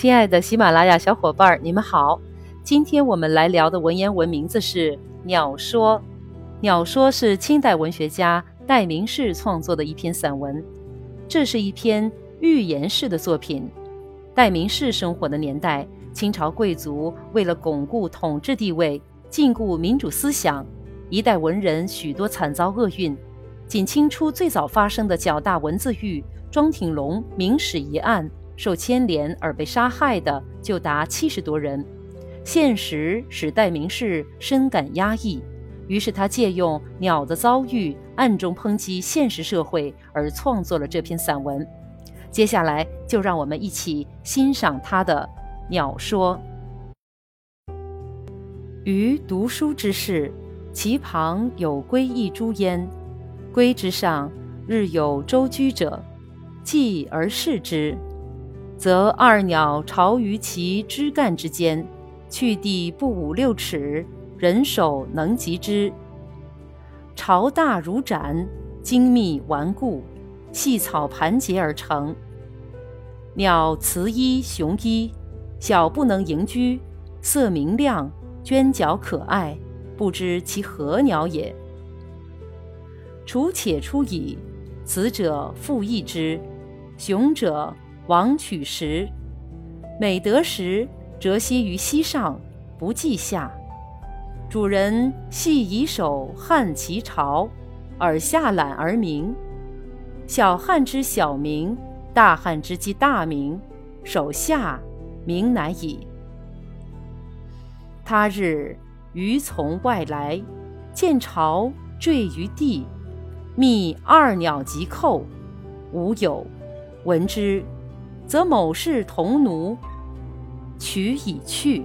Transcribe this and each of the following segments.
亲爱的喜马拉雅小伙伴儿，你们好。今天我们来聊的文言文名字是《鸟说》。《鸟说》是清代文学家戴名士创作的一篇散文，这是一篇寓言式的作品。戴名士生活的年代，清朝贵族为了巩固统治地位、禁锢民主思想，一代文人许多惨遭厄运。仅清初最早发生的较大文字狱庄挺龙明史一案。受牵连而被杀害的就达七十多人，现实使戴名士深感压抑，于是他借用鸟的遭遇，暗中抨击现实社会，而创作了这篇散文。接下来就让我们一起欣赏他的《鸟说》。于读书之事，其旁有归一株焉，归之上日有周居者，继而视之。则二鸟巢于其枝干之间，去地不五六尺，人手能及之。巢大如盏，精密顽固，细草盘结而成。鸟雌一雄一，小不能迎居，色明亮，娟角可爱，不知其何鸟也。雏且出矣，雌者复异之，雄者。王取食，每得食，蛰息于膝上，不计下。主人系以手撼其巢，而下懒而鸣。小汉之小鸣，大汉之即大鸣。手下鸣乃已。他日鱼从外来，见巢坠于地，觅二鸟即扣，无有，闻之。则某氏同奴，取以去。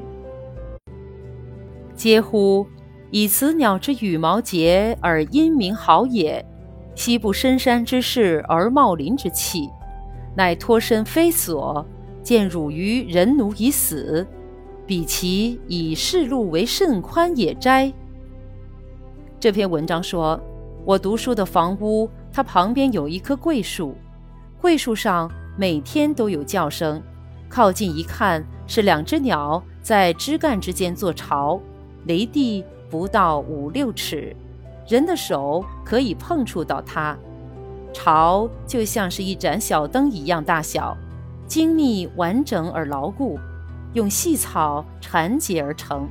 嗟乎！以此鸟之羽毛洁而音名好也，昔不深山之势而茂林之气，乃脱身非所，见汝于人奴已死，彼其以世路为甚宽也哉？这篇文章说，我读书的房屋，它旁边有一棵桂树，桂树上。每天都有叫声，靠近一看，是两只鸟在枝干之间做巢，离地不到五六尺，人的手可以碰触到它。巢就像是一盏小灯一样大小，精密完整而牢固，用细草缠结而成。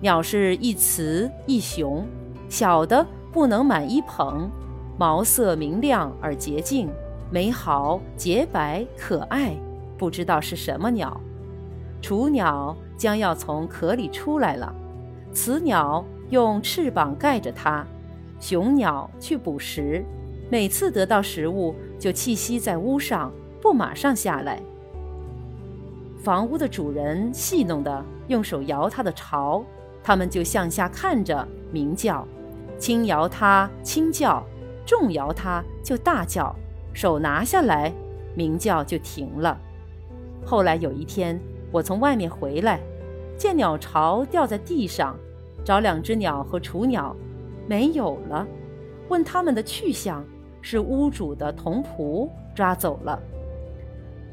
鸟是一雌一雄，小的不能满一捧，毛色明亮而洁净。美好、洁白、可爱，不知道是什么鸟。雏鸟将要从壳里出来了，雌鸟用翅膀盖着它，雄鸟去捕食。每次得到食物，就栖息在屋上，不马上下来。房屋的主人戏弄地用手摇它的巢，它们就向下看着，鸣叫；轻摇它，轻叫；重摇它，就大叫。手拿下来，鸣叫就停了。后来有一天，我从外面回来，见鸟巢掉在地上，找两只鸟和雏鸟，没有了。问他们的去向，是屋主的童仆抓走了。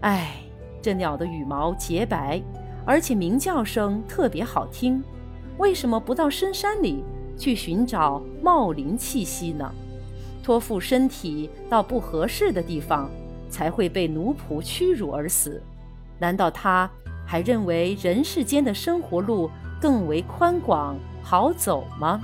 唉，这鸟的羽毛洁白，而且鸣叫声特别好听，为什么不到深山里去寻找茂林气息呢？托付身体到不合适的地方，才会被奴仆屈辱而死。难道他还认为人世间的生活路更为宽广好走吗？